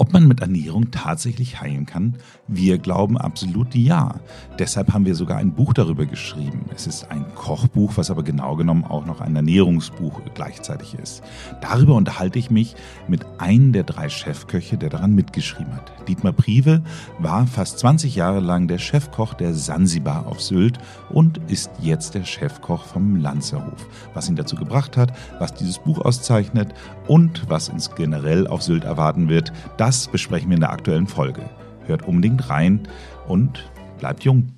Ob man mit Ernährung tatsächlich heilen kann? Wir glauben absolut ja. Deshalb haben wir sogar ein Buch darüber geschrieben. Es ist ein Kochbuch, was aber genau genommen auch noch ein Ernährungsbuch gleichzeitig ist. Darüber unterhalte ich mich mit einem der drei Chefköche, der daran mitgeschrieben hat. Dietmar Prive war fast 20 Jahre lang der Chefkoch der Sansibar auf Sylt und ist jetzt der Chefkoch vom Lanzerhof. Was ihn dazu gebracht hat, was dieses Buch auszeichnet und was uns generell auf Sylt erwarten wird, das besprechen wir in der aktuellen Folge. Hört unbedingt rein und bleibt jung.